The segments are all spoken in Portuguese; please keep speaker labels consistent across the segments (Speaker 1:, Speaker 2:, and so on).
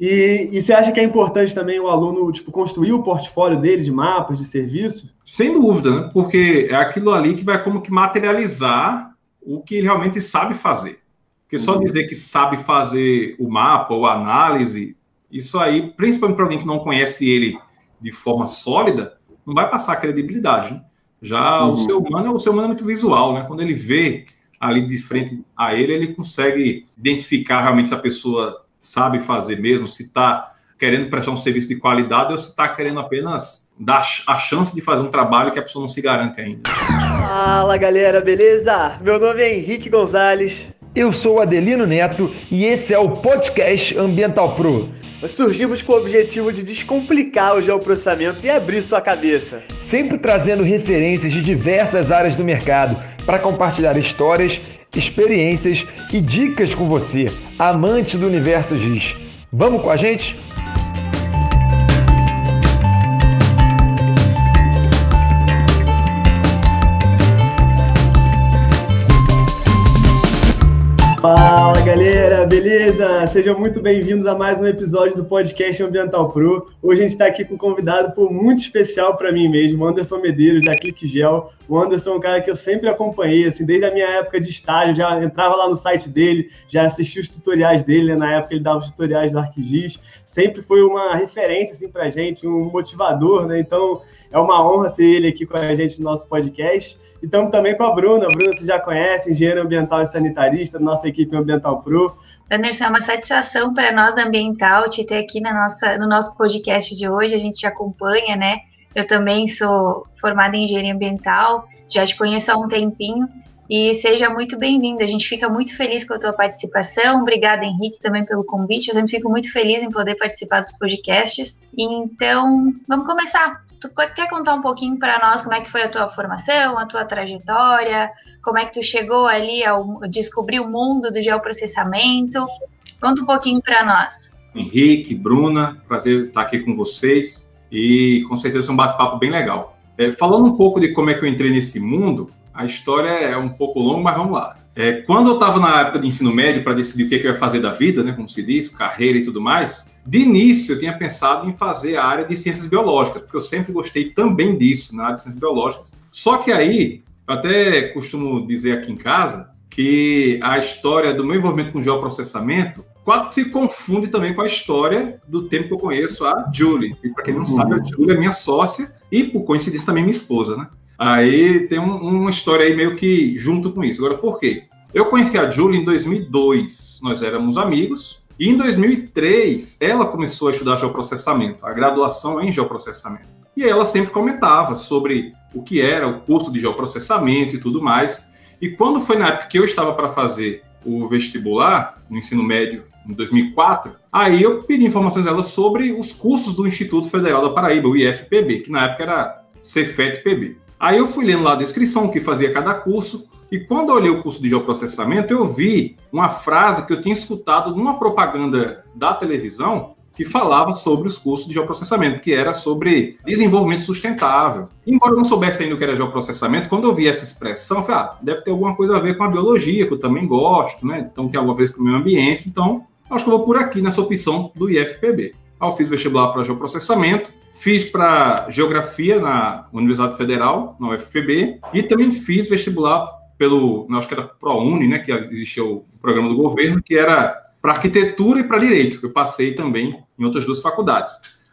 Speaker 1: E, e, você acha que é importante também o aluno tipo, construir o portfólio dele de mapas, de serviço?
Speaker 2: Sem dúvida, né? Porque é aquilo ali que vai como que materializar o que ele realmente sabe fazer. Porque só uhum. dizer que sabe fazer o mapa ou a análise, isso aí, principalmente para alguém que não conhece ele de forma sólida, não vai passar credibilidade. Né? Já uhum. o ser humano, o ser humano é muito visual, né? Quando ele vê ali de frente a ele, ele consegue identificar realmente se a pessoa sabe fazer mesmo, se está querendo prestar um serviço de qualidade ou se está querendo apenas dar a chance de fazer um trabalho que a pessoa não se garante ainda.
Speaker 1: Fala galera, beleza? Meu nome é Henrique Gonzalez.
Speaker 3: Eu sou Adelino Neto e esse é o podcast Ambiental Pro.
Speaker 1: Nós surgimos com o objetivo de descomplicar o geoprocessamento e abrir sua cabeça.
Speaker 3: Sempre trazendo referências de diversas áreas do mercado para compartilhar histórias experiências e dicas com você, amante do universo GIS. Vamos com a gente?
Speaker 1: Fala galera, beleza? Sejam muito bem-vindos a mais um episódio do podcast Ambiental Pro. Hoje a gente está aqui com um convidado por muito especial para mim mesmo, Anderson Medeiros, da Clique Gel. O Anderson é um cara que eu sempre acompanhei, assim, desde a minha época de estágio, já entrava lá no site dele, já assistia os tutoriais dele, né? na época ele dava os tutoriais do ArcGIS. Sempre foi uma referência, assim, a gente, um motivador, né? Então, é uma honra ter ele aqui com a gente no nosso podcast. E estamos também com a Bruna. A Bruna você já conhece, engenheiro ambiental e sanitarista, nossa equipe Ambiental Pro.
Speaker 4: Anderson, é uma satisfação para nós da Ambiental te ter aqui na nossa, no nosso podcast de hoje. A gente te acompanha, né? Eu também sou formada em engenharia ambiental, já te conheço há um tempinho. E seja muito bem-vindo. A gente fica muito feliz com a tua participação. Obrigada, Henrique, também pelo convite. Eu sempre fico muito feliz em poder participar dos podcasts. Então, vamos começar. Tu quer contar um pouquinho para nós como é que foi a tua formação, a tua trajetória, como é que tu chegou ali ao descobrir o mundo do geoprocessamento? Conta um pouquinho para nós.
Speaker 2: Henrique, Bruna, prazer estar aqui com vocês e com certeza é um bate-papo bem legal. É, falando um pouco de como é que eu entrei nesse mundo, a história é um pouco longa, mas vamos lá. É, quando eu estava na época de ensino médio para decidir o que, que eu ia fazer da vida, né, como se diz, carreira e tudo mais, de início, eu tinha pensado em fazer a área de ciências biológicas, porque eu sempre gostei também disso, na área de ciências biológicas. Só que aí, eu até costumo dizer aqui em casa, que a história do meu envolvimento com geoprocessamento quase se confunde também com a história do tempo que eu conheço a Julie. E para quem não uhum. sabe, a Julie é minha sócia e, por coincidência, também minha esposa, né? Aí tem um, uma história aí meio que junto com isso. Agora, por quê? Eu conheci a Julie em 2002. Nós éramos amigos, e em 2003, ela começou a estudar geoprocessamento, a graduação em geoprocessamento. E ela sempre comentava sobre o que era o curso de geoprocessamento e tudo mais. E quando foi na época que eu estava para fazer o vestibular, no ensino médio, em 2004, aí eu pedi informações dela sobre os cursos do Instituto Federal da Paraíba, o IFPB, que na época era Cefet-PB. Aí eu fui lendo lá a descrição, o que fazia cada curso, e quando eu olhei o curso de geoprocessamento, eu vi uma frase que eu tinha escutado numa propaganda da televisão que falava sobre os cursos de geoprocessamento, que era sobre desenvolvimento sustentável. Embora eu não soubesse ainda o que era geoprocessamento, quando eu vi essa expressão, eu falei, ah, deve ter alguma coisa a ver com a biologia, que eu também gosto, né? Então tem alguma coisa com o meio ambiente, então acho que eu vou por aqui nessa opção do IFPB. Eu fiz vestibular para geoprocessamento, fiz para geografia na Universidade Federal, na UFPB, e também fiz vestibular pelo, acho que era ProUni, né, que existia o programa do governo, que era para arquitetura e para direito, que eu passei também em outras duas faculdades.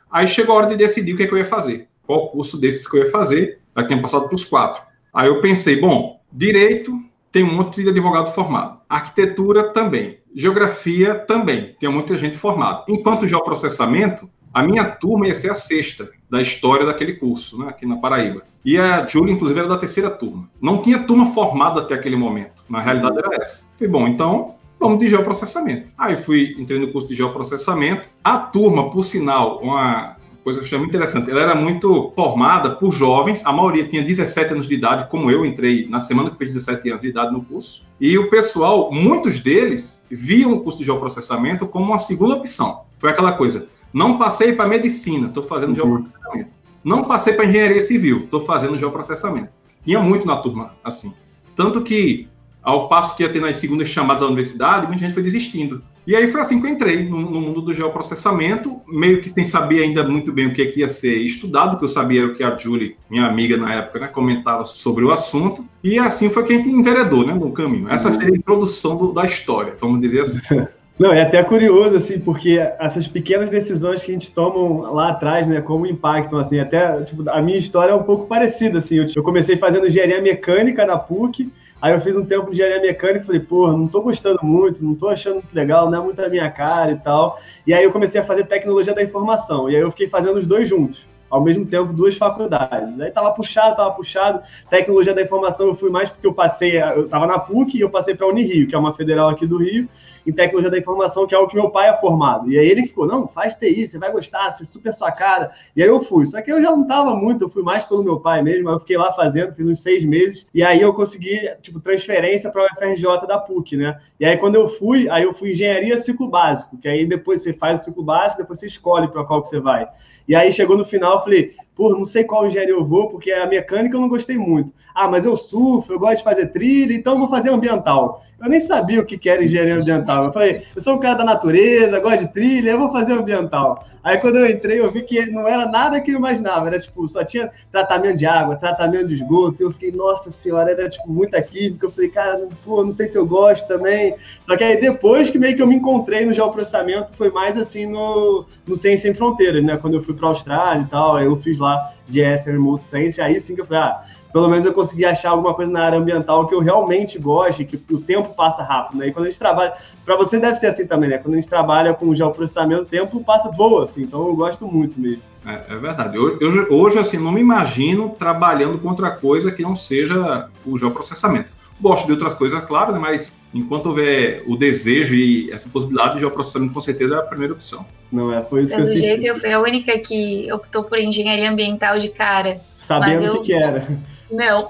Speaker 2: Aí chegou a hora de decidir o que, é que eu ia fazer, qual curso desses que eu ia fazer, já tinha passado para os quatro. Aí eu pensei, bom, direito tem um monte de advogado formado, arquitetura também, geografia também, tem muita gente formada. Enquanto geoprocessamento, a minha turma ia ser a sexta da história daquele curso, né, aqui na Paraíba. E a Júlia, inclusive, era da terceira turma. Não tinha turma formada até aquele momento. Na realidade, era essa. Falei, bom, então vamos de geoprocessamento. Aí fui, entrei no curso de geoprocessamento. A turma, por sinal, uma coisa que eu achei muito interessante, ela era muito formada por jovens, a maioria tinha 17 anos de idade, como eu entrei na semana que fez 17 anos de idade no curso. E o pessoal, muitos deles, viam o curso de geoprocessamento como uma segunda opção. Foi aquela coisa, não passei para medicina, estou fazendo uhum. geoprocessamento. Não passei para engenharia civil, estou fazendo geoprocessamento. Tinha muito na turma assim. Tanto que, ao passo que ia ter nas segundas chamadas da universidade, muita gente foi desistindo. E aí foi assim que eu entrei no, no, mundo do geoprocessamento, meio que sem saber ainda muito bem o que, é que ia ser estudado, porque eu sabia o que a Julie, minha amiga na época, né, comentava sobre o assunto. E assim foi que a gente enveredou né, no caminho. Essa foi a introdução do, da história, vamos dizer assim.
Speaker 1: Não, é até curioso, assim, porque essas pequenas decisões que a gente toma lá atrás, né, como impactam, assim, até, tipo, a minha história é um pouco parecida, assim, eu comecei fazendo engenharia mecânica na PUC, aí eu fiz um tempo de engenharia mecânica e falei, pô, não tô gostando muito, não tô achando muito legal, não é muito a minha cara e tal, e aí eu comecei a fazer tecnologia da informação, e aí eu fiquei fazendo os dois juntos ao mesmo tempo duas faculdades. Aí tava puxado, tava puxado. Tecnologia da informação eu fui mais porque eu passei, eu tava na PUC e eu passei para Unirio, que é uma federal aqui do Rio, em tecnologia da informação, que é o que meu pai é formado. E aí ele ficou, não, faz TI, você vai gostar, você é super sua cara. E aí eu fui. Só que eu já não tava muito, eu fui mais pelo meu pai mesmo, eu fiquei lá fazendo, fiz uns seis meses, e aí eu consegui, tipo, transferência para o FRJ da PUC, né? E aí quando eu fui, aí eu fui engenharia ciclo básico, que aí depois você faz o ciclo básico, depois você escolhe para qual que você vai. E aí chegou no final, eu falei, pô, não sei qual engenharia eu vou, porque a mecânica eu não gostei muito. Ah, mas eu surfo, eu gosto de fazer trilha, então vou fazer ambiental. Eu nem sabia o que era engenharia ambiental. Eu falei, eu sou um cara da natureza, gosto de trilha, eu vou fazer ambiental. Aí quando eu entrei, eu vi que não era nada que eu imaginava. Era tipo, só tinha tratamento de água, tratamento de esgoto. Eu fiquei, nossa senhora, era tipo muita química. Eu falei, cara, pô, não sei se eu gosto também. Só que aí depois que meio que eu me encontrei no geoprocessamento, foi mais assim no, no Ciência Sem Fronteiras, né? Quando eu fui para a Austrália e tal, eu fiz lá GS Remote Science, aí sim que eu falei, ah, pelo menos eu consegui achar alguma coisa na área ambiental que eu realmente goste, que o tempo passa rápido, né? E quando a gente trabalha, para você deve ser assim também, né? Quando a gente trabalha com geoprocessamento, o tempo passa boa, assim, então eu gosto muito mesmo.
Speaker 2: É, é verdade. Eu, hoje, assim, não me imagino trabalhando com outra coisa que não seja o geoprocessamento. Gosto de outras coisas, claro, né? mas enquanto houver o desejo e essa possibilidade de geoprocessamento, com certeza é a primeira opção.
Speaker 1: Não é, foi isso
Speaker 4: Pelo
Speaker 1: que eu
Speaker 4: jeito, eu fui a única que optou por engenharia ambiental de cara.
Speaker 1: Sabendo o que, que era.
Speaker 4: Não.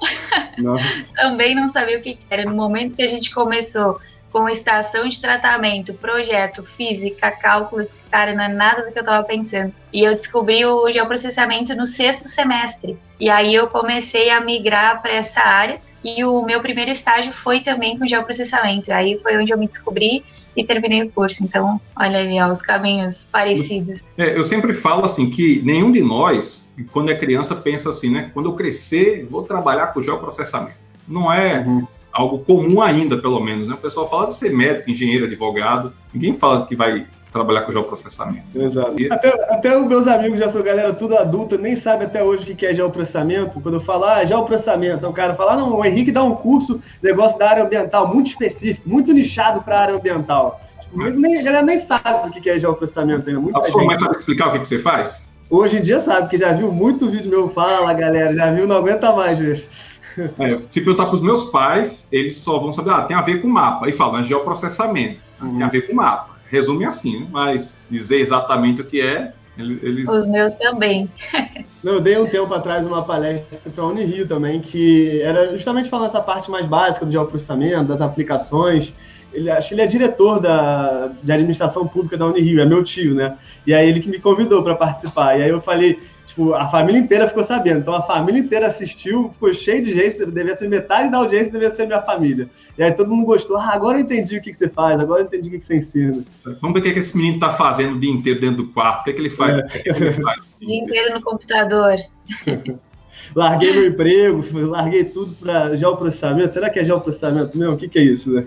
Speaker 4: não. Também não sabia o que era. No momento que a gente começou com estação de tratamento, projeto, física, cálculo, disse, cara, não é nada do que eu estava pensando. E eu descobri o geoprocessamento no sexto semestre. E aí eu comecei a migrar para essa área. E o meu primeiro estágio foi também com geoprocessamento. Aí foi onde eu me descobri e terminei o curso. Então, olha ali, ó, os caminhos parecidos.
Speaker 2: É, eu sempre falo assim que nenhum de nós, quando é criança, pensa assim, né? Quando eu crescer, vou trabalhar com geoprocessamento. Não é uhum. algo comum ainda, pelo menos. Né? O pessoal fala de ser médico, engenheiro, advogado. Ninguém fala que vai trabalhar com geoprocessamento.
Speaker 1: Exato. Até, até os meus amigos já são galera tudo adulta, nem sabe até hoje o que é geoprocessamento. Quando eu falar ah, geoprocessamento, então o cara fala, ah, não, o Henrique dá um curso, negócio da área ambiental, muito específico, muito nichado para a área ambiental. Tipo, nem, a galera nem sabe o que é geoprocessamento ainda.
Speaker 2: Muita a sua mãe sabe explicar o que, que você faz?
Speaker 1: Hoje em dia sabe, porque já viu muito vídeo meu, fala galera, já viu, não aguenta mais ver.
Speaker 2: É, se perguntar para os meus pais, eles só vão saber, ah, tem a ver com mapa. E falam, é geoprocessamento. Uhum. Tem a ver com mapa resume assim, né? mas dizer exatamente o que é, eles...
Speaker 4: Os meus também.
Speaker 1: eu dei um tempo atrás uma palestra para a Unirio também, que era justamente falando essa parte mais básica do geoprocessamento, das aplicações. Ele, acho que ele é diretor da, de administração pública da Unirio, é meu tio, né? E aí ele que me convidou para participar. E aí eu falei, tipo, a família inteira ficou sabendo. Então a família inteira assistiu, ficou cheio de gente, devia ser metade da audiência, devia ser minha família. E aí todo mundo gostou. Ah, agora eu entendi o que, que você faz, agora eu entendi o que, que você ensina.
Speaker 2: Vamos ver o que, que esse menino tá fazendo o dia inteiro dentro do quarto. O que, é que ele faz? É. O que, é que ele
Speaker 4: faz? O dia inteiro no computador.
Speaker 1: larguei meu emprego, larguei tudo para geoprocessamento. Será que é geoprocessamento mesmo? O que, que é isso, né?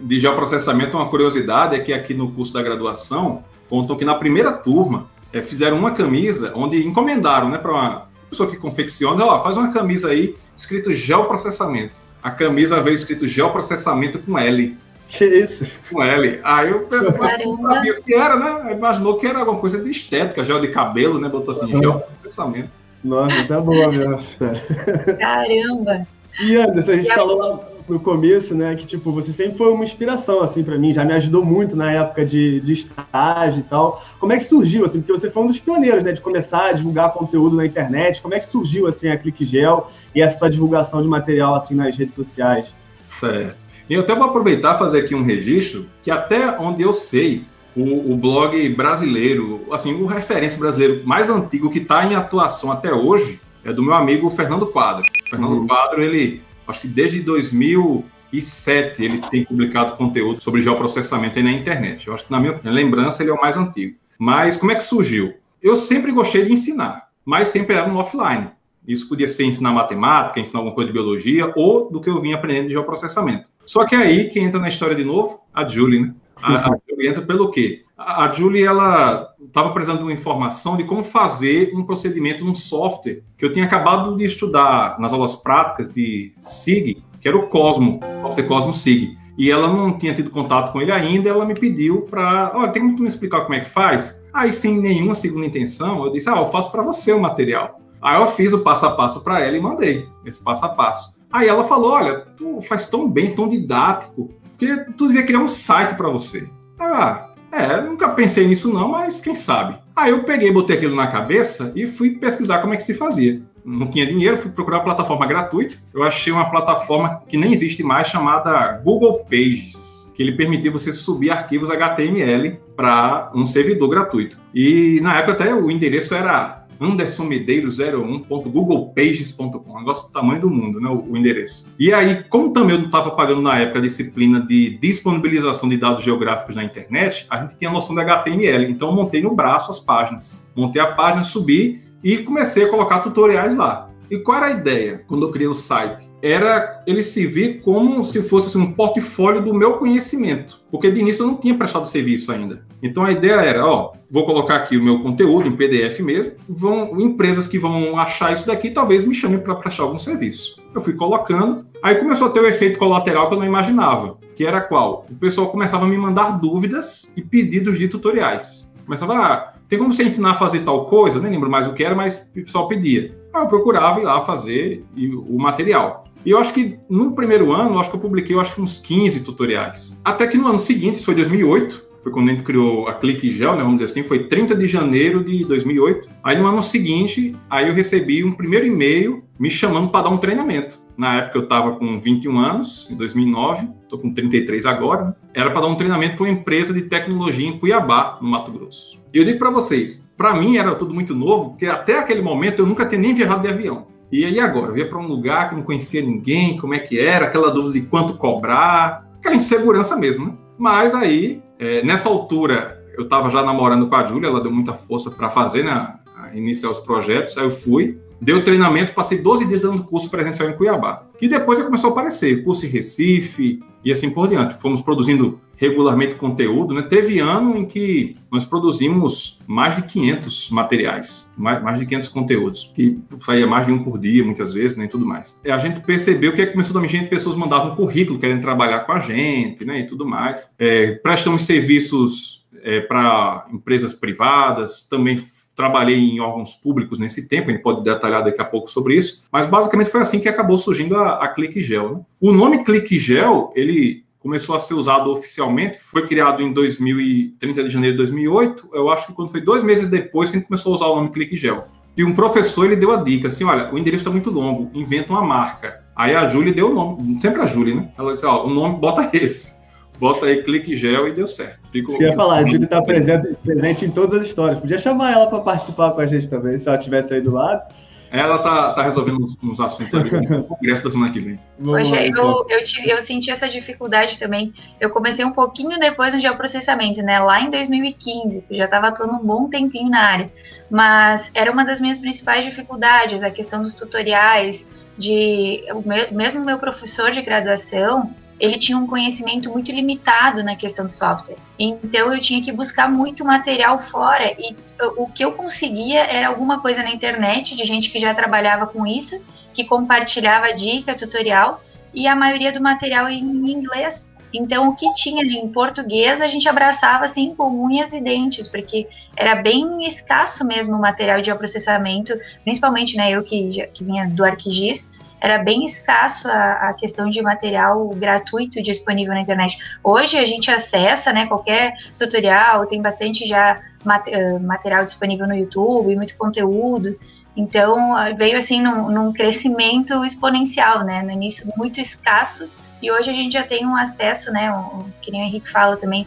Speaker 2: De geoprocessamento, uma curiosidade é que aqui no curso da graduação, contam que na primeira turma é, fizeram uma camisa onde encomendaram, né, para uma pessoa que confecciona, ó, faz uma camisa aí escrito geoprocessamento. A camisa veio escrito geoprocessamento com L.
Speaker 1: Que isso?
Speaker 2: Com L. Aí eu sabia o que era, né? Imaginou que era alguma coisa de estética, gel de cabelo, né? Botou assim, geoprocessamento.
Speaker 1: Nossa, isso é boa mesmo essa
Speaker 4: história. Caramba!
Speaker 1: E Anderson, a gente e falou lá no começo, né, que tipo, você sempre foi uma inspiração assim para mim, já me ajudou muito na época de, de estágio e tal. Como é que surgiu assim? Porque você foi um dos pioneiros, né, de começar a divulgar conteúdo na internet. Como é que surgiu assim a ClickGel e essa sua divulgação de material assim nas redes sociais?
Speaker 2: Certo. E eu até vou aproveitar e fazer aqui um registro que até onde eu sei, o, o, blog brasileiro, assim, o referência brasileiro mais antigo que está em atuação até hoje é do meu amigo Fernando Quadro. Fernando uhum. Quadro, ele acho que desde 2000, 2007 ele tem publicado conteúdo sobre geoprocessamento aí na internet. Eu acho que, na minha lembrança, ele é o mais antigo. Mas como é que surgiu? Eu sempre gostei de ensinar, mas sempre era no offline. Isso podia ser ensinar matemática, ensinar alguma coisa de biologia, ou do que eu vinha aprendendo de geoprocessamento. Só que aí, quem entra na história de novo? A Julie, né? A, a Julie entra pelo quê? A, a Julie, ela estava precisando de uma informação de como fazer um procedimento num software que eu tinha acabado de estudar nas aulas práticas de SIG, que era o Cosmo, software Cosmo SIG. E ela não tinha tido contato com ele ainda, ela me pediu para, olha, tem como me explicar como é que faz? Aí, sem nenhuma segunda intenção, eu disse, ah, eu faço para você o material. Aí eu fiz o passo a passo para ela e mandei esse passo a passo. Aí ela falou, olha, tu faz tão bem, tão didático, que tu devia criar um site para você. Ah, é, nunca pensei nisso não, mas quem sabe. Aí eu peguei, botei aquilo na cabeça e fui pesquisar como é que se fazia. Não tinha dinheiro, fui procurar uma plataforma gratuita. Eu achei uma plataforma que nem existe mais, chamada Google Pages, que ele permitia você subir arquivos HTML para um servidor gratuito. E na época até o endereço era andersonmedeiro01.googlepages.com, um negócio do tamanho do mundo, né, o, o endereço. E aí, como também eu não estava pagando na época a disciplina de disponibilização de dados geográficos na internet, a gente tinha a noção de HTML, então eu montei no braço as páginas. Montei a página, subi e comecei a colocar tutoriais lá. E qual era a ideia quando eu criei o site? Era ele se vir como se fosse assim, um portfólio do meu conhecimento, porque de início eu não tinha prestado serviço ainda. Então a ideia era, ó, vou colocar aqui o meu conteúdo em PDF mesmo, vão empresas que vão achar isso daqui talvez me chamem para prestar algum serviço. Eu fui colocando, aí começou a ter o efeito colateral que eu não imaginava, que era qual? O pessoal começava a me mandar dúvidas e pedidos de tutoriais. Começava, ah, tem como você ensinar a fazer tal coisa? Eu nem lembro mais o que era, mas o pessoal pedia. Aí eu procurava ir lá fazer o material. E eu acho que no primeiro ano, eu acho que eu publiquei eu acho uns 15 tutoriais. Até que no ano seguinte, isso foi 2008, foi quando a gente criou a Clique Gel, né, vamos dizer assim, foi 30 de janeiro de 2008. Aí no ano seguinte, aí eu recebi um primeiro e-mail me chamando para dar um treinamento. Na época eu estava com 21 anos, em 2009, estou com 33 agora. Né? Era para dar um treinamento para uma empresa de tecnologia em Cuiabá, no Mato Grosso. Eu digo para vocês, para mim era tudo muito novo, porque até aquele momento eu nunca tinha nem viajado de avião. E aí agora, eu ia para um lugar que não conhecia ninguém, como é que era, aquela dúvida de quanto cobrar, aquela insegurança mesmo, né? Mas aí, é, nessa altura, eu estava já namorando com a Júlia, ela deu muita força para fazer, né? Iniciar os projetos, aí eu fui deu treinamento, passei 12 dias dando curso presencial em Cuiabá. E depois começou a aparecer curso em Recife e assim por diante. Fomos produzindo regularmente conteúdo, né? Teve ano em que nós produzimos mais de 500 materiais, mais, mais de 500 conteúdos, que saía mais de um por dia, muitas vezes, né? tudo mais. E a gente percebeu que começou a gente, pessoas mandavam currículo querendo trabalhar com a gente, né, e tudo mais. É, prestamos serviços é, para empresas privadas, também trabalhei em órgãos públicos nesse tempo, a gente pode detalhar daqui a pouco sobre isso, mas basicamente foi assim que acabou surgindo a, a ClickGel. Né? O nome ClickGel, ele começou a ser usado oficialmente, foi criado em 2030 de janeiro de 2008, eu acho que quando foi dois meses depois que a gente começou a usar o nome ClickGel. E um professor, ele deu a dica, assim, olha, o endereço está muito longo, inventa uma marca. Aí a Júlia deu o nome, sempre a Júlia, né? Ela disse, ó, o nome, bota esse bota aí clique gel e deu certo.
Speaker 1: Fico, Você ia falar, a Júlia está presente, presente em todas as histórias. Podia chamar ela para participar com a gente também, se ela tivesse aí do lado.
Speaker 2: Ela tá, tá resolvendo uns assuntos ali no congresso da semana que vem.
Speaker 4: Poxa, eu, eu, tive, eu senti essa dificuldade também. Eu comecei um pouquinho depois no geoprocessamento, né? Lá em 2015, tu já estava atuando um bom tempinho na área. Mas era uma das minhas principais dificuldades, a questão dos tutoriais, de mesmo meu professor de graduação, ele tinha um conhecimento muito limitado na questão do software. Então eu tinha que buscar muito material fora e o que eu conseguia era alguma coisa na internet de gente que já trabalhava com isso, que compartilhava dica, tutorial e a maioria do material em inglês. Então o que tinha ali em português a gente abraçava assim com unhas e dentes, porque era bem escasso mesmo o material de processamento, principalmente né, eu que, que vinha do ArcGIS, era bem escasso a, a, questão de material gratuito disponível na internet. Hoje a gente acessa, né, qualquer tutorial, tem bastante já mat, uh, material disponível no YouTube, muito conteúdo. Então veio assim num, num, crescimento exponencial, né, no início muito escasso e hoje a gente já tem um acesso, né, um, que nem o Henrique fala também,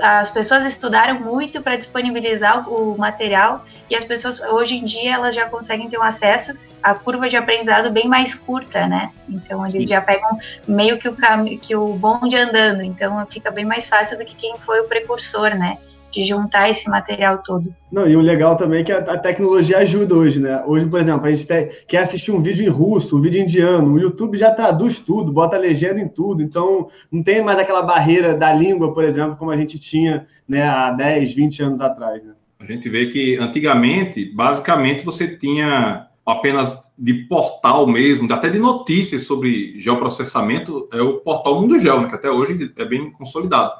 Speaker 4: as pessoas estudaram muito para disponibilizar o material e as pessoas hoje em dia elas já conseguem ter um acesso à curva de aprendizado bem mais curta, né? Então eles Sim. já pegam meio que o caminho, que o bonde andando, então fica bem mais fácil do que quem foi o precursor, né? De juntar esse material todo.
Speaker 1: Não, e o legal também é que a, a tecnologia ajuda hoje, né? Hoje, por exemplo, a gente te, quer assistir um vídeo em russo, um vídeo indiano, o YouTube já traduz tudo, bota legenda em tudo, então não tem mais aquela barreira da língua, por exemplo, como a gente tinha né, há 10, 20 anos atrás. Né?
Speaker 2: A gente vê que antigamente, basicamente, você tinha apenas de portal mesmo, até de notícias sobre geoprocessamento, é o portal Mundo Geo, né, que até hoje é bem consolidado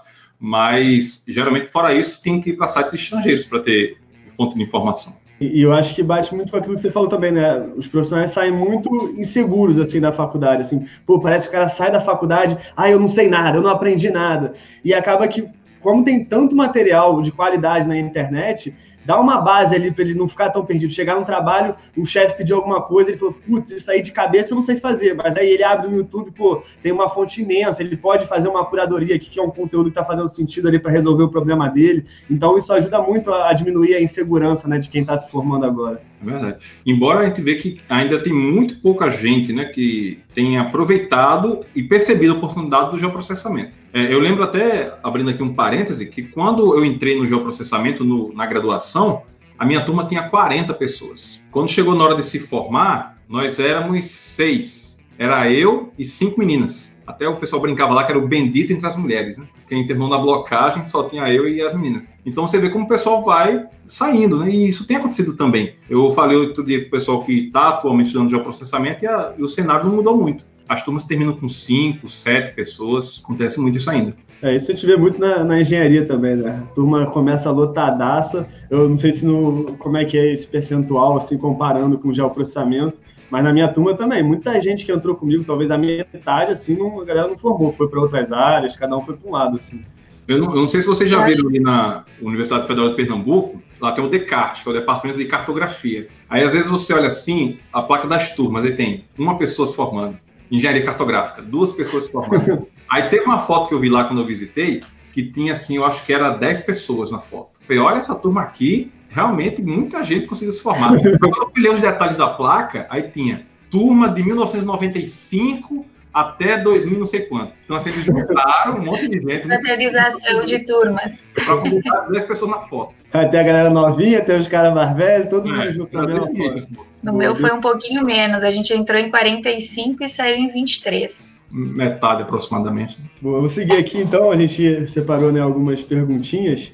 Speaker 2: mas geralmente, fora isso, tem que ir para sites estrangeiros para ter fonte de informação.
Speaker 1: E, eu acho que bate muito com aquilo que você falou também, né? Os profissionais saem muito inseguros, assim, da faculdade, assim. Pô, parece que o cara sai da faculdade, ah, eu não sei nada, eu não aprendi nada. E acaba que, como tem tanto material de qualidade na internet, dá uma base ali para ele não ficar tão perdido. Chegar no trabalho, o chefe pediu alguma coisa, ele falou, putz, isso aí de cabeça eu não sei fazer. Mas aí ele abre no YouTube, pô, tem uma fonte imensa, ele pode fazer uma curadoria aqui, que é um conteúdo que está fazendo sentido ali para resolver o problema dele. Então isso ajuda muito a diminuir a insegurança né, de quem está se formando agora.
Speaker 2: É verdade. Embora a gente vê que ainda tem muito pouca gente né, que tem aproveitado e percebido a oportunidade do geoprocessamento. É, eu lembro até, abrindo aqui um parêntese, que quando eu entrei no geoprocessamento no, na graduação, a minha turma tinha 40 pessoas. Quando chegou na hora de se formar, nós éramos seis. Era eu e cinco meninas. Até o pessoal brincava lá que era o bendito entre as mulheres. Né? Quem terminou na blocagem só tinha eu e as meninas. Então você vê como o pessoal vai saindo, né? E isso tem acontecido também. Eu falei outro dia para o pessoal que está atualmente estudando geoprocessamento e, a, e o cenário não mudou muito. As turmas terminam com cinco, sete pessoas. Acontece muito isso ainda.
Speaker 1: É, isso a gente vê muito na, na, engenharia também, né? A turma começa lotadaça. Eu não sei se no, como é que é esse percentual, assim, comparando com o geoprocessamento, mas na minha turma também, muita gente que entrou comigo, talvez a metade, assim, não, a galera não formou, foi para outras áreas, cada um foi para um lado, assim.
Speaker 2: Eu não, eu não, sei se vocês já viram ali na Universidade Federal de Pernambuco, lá tem o Descartes, que é o Departamento de Cartografia. Aí, às vezes, você olha assim, a placa das turmas, aí tem uma pessoa se formando, engenharia cartográfica, duas pessoas se formando. aí teve uma foto que eu vi lá quando eu visitei, que tinha, assim, eu acho que era 10 pessoas na foto. Eu falei, olha essa turma aqui, realmente muita gente conseguiu se formar. Quando eu olhei os detalhes da placa, aí tinha turma de 1995 até 2000 não sei quanto. Então, assim, eles juntaram um monte de gente.
Speaker 4: Fraternização de turmas.
Speaker 2: Para colocar 10 pessoas na foto.
Speaker 1: Até a galera novinha, até os caras mais velhos, todo é, mundo junto na mesma foto.
Speaker 4: No meu foi um pouquinho menos. A gente entrou em 45 e saiu em 23
Speaker 2: metade aproximadamente.
Speaker 1: Bom, vou seguir aqui então, a gente separou né, algumas perguntinhas.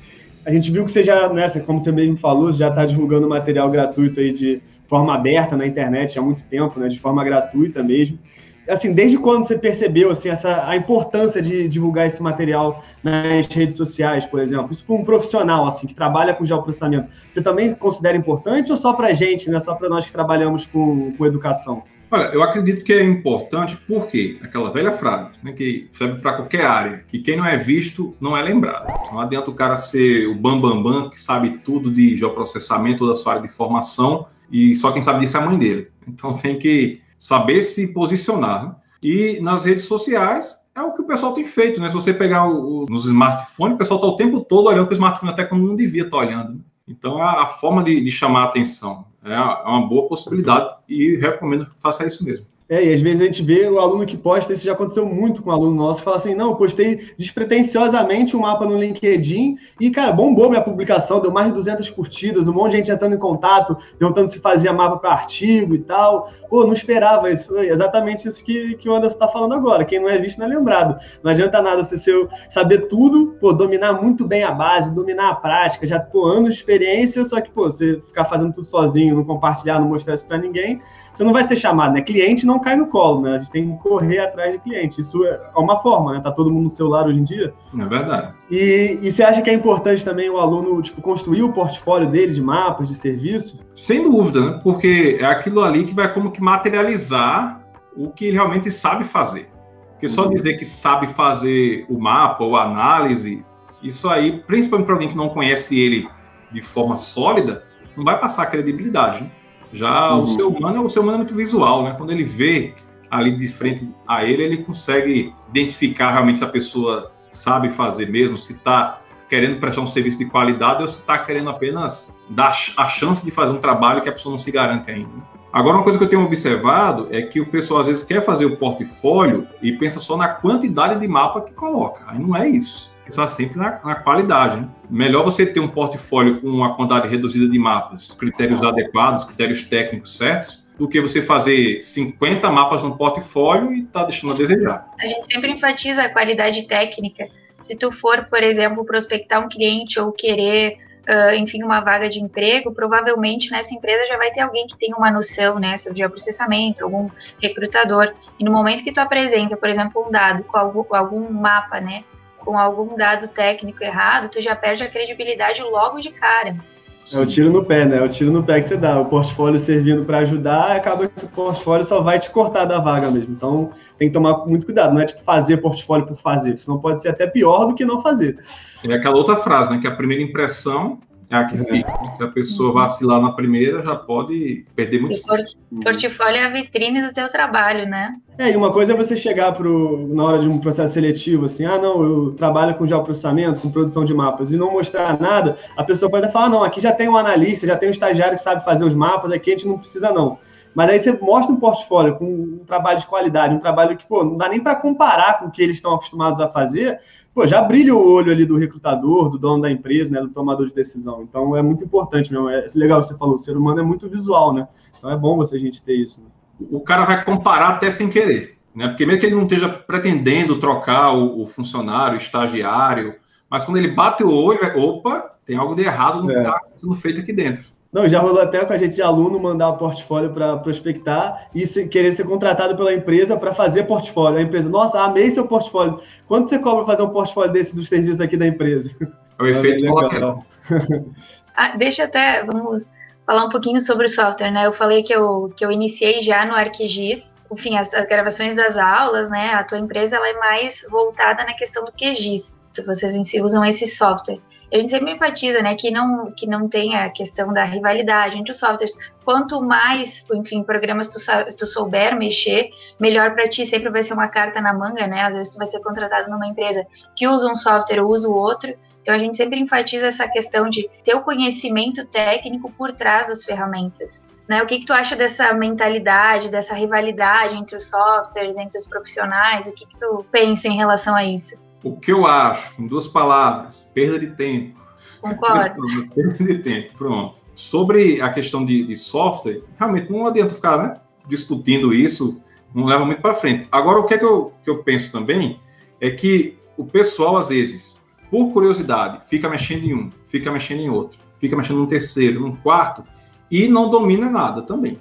Speaker 1: A gente viu que você já, né, como você mesmo falou, já está divulgando material gratuito aí de forma aberta na internet há muito tempo, né, de forma gratuita mesmo. Assim, desde quando você percebeu assim, essa, a importância de divulgar esse material nas redes sociais, por exemplo? Isso para um profissional assim, que trabalha com geoprocessamento, você também considera importante ou só para a gente, né, só para nós que trabalhamos com, com educação?
Speaker 2: Olha, eu acredito que é importante porque aquela velha frase, né, que serve para qualquer área, que quem não é visto não é lembrado. Não adianta o cara ser o bambambam bam, bam, que sabe tudo de geoprocessamento da sua área de formação e só quem sabe disso é a mãe dele. Então tem que saber se posicionar. Né? E nas redes sociais é o que o pessoal tem feito, né? Se você pegar o, o, nos smartphones, o pessoal está o tempo todo olhando para o smartphone até quando não devia estar tá olhando. Né? Então, é a, a forma de, de, chamar a atenção é, é uma boa possibilidade e recomendo que faça isso mesmo.
Speaker 1: É, e às vezes a gente vê o aluno que posta, isso já aconteceu muito com um aluno nosso, fala assim, não, postei despretensiosamente um mapa no LinkedIn e, cara, bombou minha publicação, deu mais de 200 curtidas, um monte de gente entrando em contato, perguntando se fazia mapa para artigo e tal. Pô, não esperava isso. Foi exatamente isso que, que o Anderson está falando agora. Quem não é visto não é lembrado. Não adianta nada você ser, saber tudo, pô, dominar muito bem a base, dominar a prática, já, pô, anos de experiência, só que, pô, você ficar fazendo tudo sozinho, não compartilhar, não mostrar isso para ninguém, você não vai ser chamado, né? Cliente não cai no colo, né? A gente tem que correr atrás de cliente. Isso é uma forma, né? Tá todo mundo no celular hoje em dia.
Speaker 2: É verdade.
Speaker 1: E, e você acha que é importante também o aluno, tipo, construir o portfólio dele de mapas, de serviço?
Speaker 2: Sem dúvida, né? Porque é aquilo ali que vai como que materializar o que ele realmente sabe fazer. Porque só uhum. dizer que sabe fazer o mapa ou a análise, isso aí, principalmente para alguém que não conhece ele de forma sólida, não vai passar credibilidade. Né? Já uhum. o ser humano, o ser humano é muito visual, né? Quando ele vê ali de frente a ele, ele consegue identificar realmente se a pessoa sabe fazer mesmo, se está querendo prestar um serviço de qualidade ou se está querendo apenas dar a chance de fazer um trabalho que a pessoa não se garante ainda. Agora, uma coisa que eu tenho observado é que o pessoal às vezes quer fazer o portfólio e pensa só na quantidade de mapa que coloca. Aí não é isso. Pensar sempre na, na qualidade. Né? Melhor você ter um portfólio com uma quantidade reduzida de mapas, critérios adequados, critérios técnicos certos, do que você fazer 50 mapas no portfólio e tá deixando a desejar.
Speaker 4: A gente sempre enfatiza a qualidade técnica. Se tu for, por exemplo, prospectar um cliente ou querer uh, enfim, uma vaga de emprego, provavelmente nessa empresa já vai ter alguém que tem uma noção, né, sobre processamento, algum recrutador. E no momento que tu apresenta, por exemplo, um dado com algum, algum mapa, né, com algum dado técnico errado, tu já perde a credibilidade logo de cara.
Speaker 1: É o tiro no pé, né? É o tiro no pé que você dá. O portfólio servindo para ajudar, acaba que o portfólio só vai te cortar da vaga mesmo. Então, tem que tomar muito cuidado. Não é tipo fazer portfólio por fazer, senão pode ser até pior do que não fazer.
Speaker 2: É aquela outra frase, né? Que a primeira impressão é a que é. fica. Se a pessoa vacilar na primeira, já pode perder muito.
Speaker 4: E portfólio é a vitrine do teu trabalho, né?
Speaker 1: É, e uma coisa é você chegar pro, na hora de um processo seletivo, assim, ah, não, eu trabalho com geoprocessamento, com produção de mapas, e não mostrar nada, a pessoa pode falar, ah, não, aqui já tem um analista, já tem um estagiário que sabe fazer os mapas, aqui a gente não precisa, não. Mas aí você mostra um portfólio com um trabalho de qualidade, um trabalho que, pô, não dá nem para comparar com o que eles estão acostumados a fazer, pô, já brilha o olho ali do recrutador, do dono da empresa, né, do tomador de decisão. Então é muito importante mesmo. É legal você falou, o ser humano é muito visual, né? Então é bom você a gente ter isso. Né?
Speaker 2: O cara vai comparar até sem querer, né? Porque mesmo que ele não esteja pretendendo trocar o, o funcionário, o estagiário, mas quando ele bate o olho, opa, tem algo de errado no que está é. sendo feito aqui dentro.
Speaker 1: Não, já rolou até com a gente de aluno mandar o portfólio para prospectar e se, querer ser contratado pela empresa para fazer portfólio. A empresa, nossa, amei seu portfólio. Quanto você cobra fazer um portfólio desse dos serviços aqui da empresa?
Speaker 2: É o efeito é colateral.
Speaker 4: ah, deixa até, vamos falar um pouquinho sobre o software, né? Eu falei que eu, que eu iniciei já no ArcGIS, enfim, as, as gravações das aulas, né? A tua empresa ela é mais voltada na questão do QGIS. Então, vocês em si usam esse software a gente sempre enfatiza, né, que não, que não tem a questão da rivalidade entre os softwares. Quanto mais, enfim, programas tu, tu souber mexer, melhor para ti sempre vai ser uma carta na manga, né? Às vezes tu vai ser contratado numa empresa que usa um software ou usa o outro. Então a gente sempre enfatiza essa questão de ter o conhecimento técnico por trás das ferramentas. Né? O que, que tu acha dessa mentalidade, dessa rivalidade entre os softwares, entre os profissionais? O que, que tu pensa em relação a isso?
Speaker 2: O que eu acho, em duas palavras, perda de tempo.
Speaker 4: Concordo.
Speaker 2: Perda de tempo, pronto. Sobre a questão de, de software, realmente não adianta ficar né, discutindo isso, não leva muito para frente. Agora, o que, é que, eu, que eu penso também é que o pessoal, às vezes, por curiosidade, fica mexendo em um, fica mexendo em outro, fica mexendo num terceiro, num quarto, e não domina nada também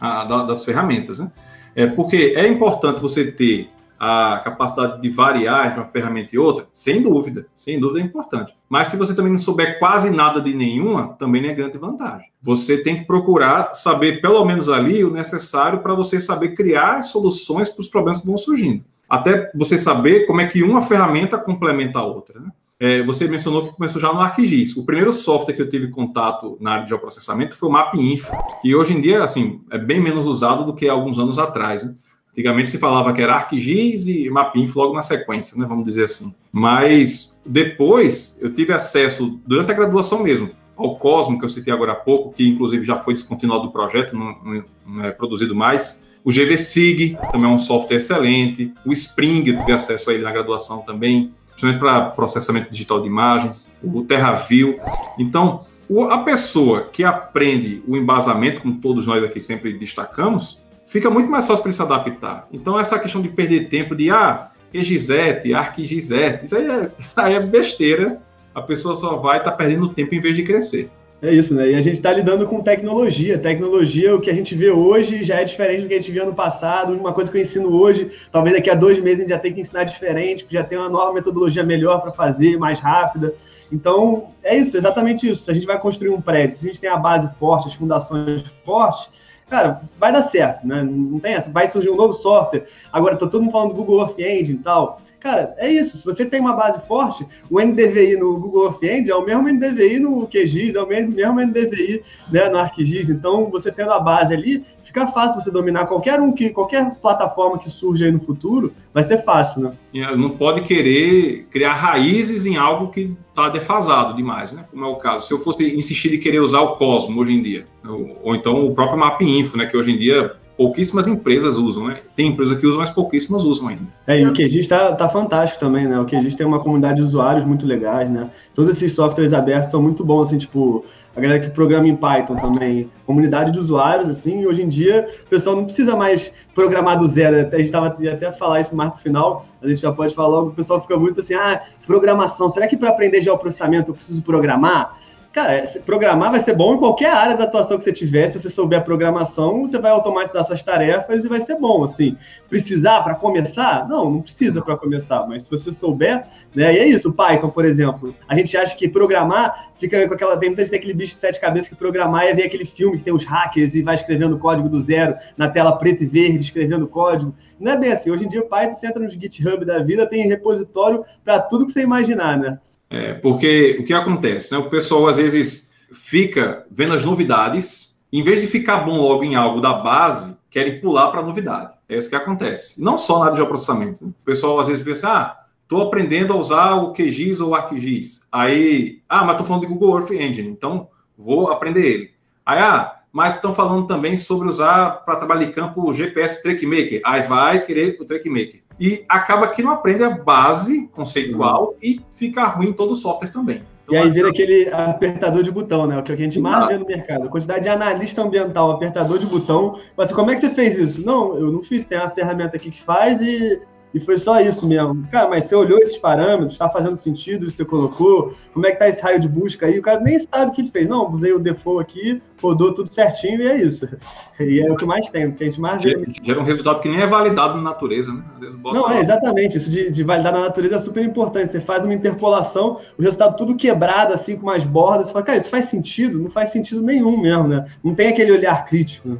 Speaker 2: a, das ferramentas. Né? É, porque é importante você ter a capacidade de variar entre uma ferramenta e outra, sem dúvida, sem dúvida é importante. Mas se você também não souber quase nada de nenhuma, também não é grande vantagem. Você tem que procurar saber pelo menos ali o necessário para você saber criar soluções para os problemas que vão surgindo. Até você saber como é que uma ferramenta complementa a outra. Né? É, você mencionou que começou já no ArcGIS. O primeiro software que eu tive contato na área de geoprocessamento foi o MapInfo, que hoje em dia assim, é bem menos usado do que alguns anos atrás. Né? Antigamente se falava que era ArcGIS e Mapinf logo na sequência, né, vamos dizer assim. Mas depois eu tive acesso, durante a graduação mesmo, ao Cosmo, que eu citei agora há pouco, que inclusive já foi descontinuado do projeto, não, não é produzido mais. O GVSig também é um software excelente. O Spring, eu tive acesso a ele na graduação também, principalmente para processamento digital de imagens. O TerraView. Então, a pessoa que aprende o embasamento, como todos nós aqui sempre destacamos, fica muito mais fácil para ele se adaptar. Então, essa questão de perder tempo de, ah, EGISET, ArcGISET, isso aí é, isso aí é besteira. A pessoa só vai estar tá perdendo tempo em vez de crescer.
Speaker 1: É isso, né? E a gente está lidando com tecnologia. Tecnologia, o que a gente vê hoje já é diferente do que a gente viu ano passado. Uma coisa que eu ensino hoje, talvez daqui a dois meses a gente já tenha que ensinar diferente, porque já tem uma nova metodologia melhor para fazer, mais rápida. Então, é isso, exatamente isso. Se a gente vai construir um prédio, se a gente tem a base forte, as fundações fortes, cara, vai dar certo, né? Não tem essa. Vai surgir um novo software. Agora, tô todo mundo falando do Google Earth Engine e tal. Cara, é isso. Se você tem uma base forte, o NDVI no Google Earth Engine é o mesmo NDVI no QGIS, é o mesmo, mesmo NDVI né, no ArcGIS. Então, você tendo a base ali, fica fácil você dominar qualquer um que qualquer plataforma que surja aí no futuro, vai ser fácil, né?
Speaker 2: Não pode querer criar raízes em algo que está defasado demais, né? Como é o caso. Se eu fosse insistir de querer usar o Cosmo hoje em dia, ou, ou então o próprio Map Info, né? Que hoje em dia pouquíssimas empresas usam, né? Tem empresa que usam, mas pouquíssimas usam ainda.
Speaker 1: É, e o QGIS está tá fantástico também, né? O QGIS tem uma comunidade de usuários muito legais, né? Todos esses softwares abertos são muito bons, assim, tipo, a galera que programa em Python também, comunidade de usuários, assim, e hoje em dia o pessoal não precisa mais programar do zero, a gente estava até falar isso mais no final, a gente já pode falar logo, o pessoal fica muito assim, ah, programação, será que para aprender geoprocessamento eu preciso programar? Cara, programar vai ser bom em qualquer área da atuação que você tiver. Se você souber a programação, você vai automatizar suas tarefas e vai ser bom. Assim, precisar para começar? Não, não precisa para começar. Mas se você souber, né? E é isso. O Python, por exemplo, a gente acha que programar fica com aquela tem muita gente aquele bicho de sete cabeças que programar é ver aquele filme que tem os hackers e vai escrevendo código do zero na tela preta e verde escrevendo código. Não é bem assim. Hoje em dia o Python você entra no GitHub da vida tem repositório para tudo que você imaginar, né?
Speaker 2: É, porque o que acontece? Né? O pessoal às vezes fica vendo as novidades, em vez de ficar bom logo em algo da base, querem pular para a novidade. É isso que acontece. Não só na área de processamento. O pessoal às vezes pensa, ah, estou aprendendo a usar o QGIS ou o ArcGIS. Aí, ah, mas estou falando de Google Earth Engine, então vou aprender ele. Aí, ah, mas estão falando também sobre usar para trabalhar de campo o GPS TrackMaker. Aí vai querer o TrackMaker e acaba que não aprende a base conceitual uhum. e fica ruim todo o software também.
Speaker 1: Então, e aí vira aquele apertador de botão, né? O que a gente mais vê no mercado. A quantidade de analista ambiental, apertador de botão. Mas assim, como é que você fez isso? Não, eu não fiz. Tem uma ferramenta aqui que faz e e foi só isso mesmo. Cara, mas você olhou esses parâmetros, está fazendo sentido, você colocou, como é que tá esse raio de busca aí? O cara nem sabe o que ele fez. Não, usei o default aqui, rodou tudo certinho e é isso. E é o que mais tem, o que a gente mais vê.
Speaker 2: Gera um resultado que nem é validado na natureza, né? Às
Speaker 1: vezes bota Não, é exatamente. Isso de, de, validar na natureza é super importante. Você faz uma interpolação, o resultado tudo quebrado, assim, com mais bordas. Você fala, cara, isso faz sentido? Não faz sentido nenhum mesmo, né? Não tem aquele olhar crítico.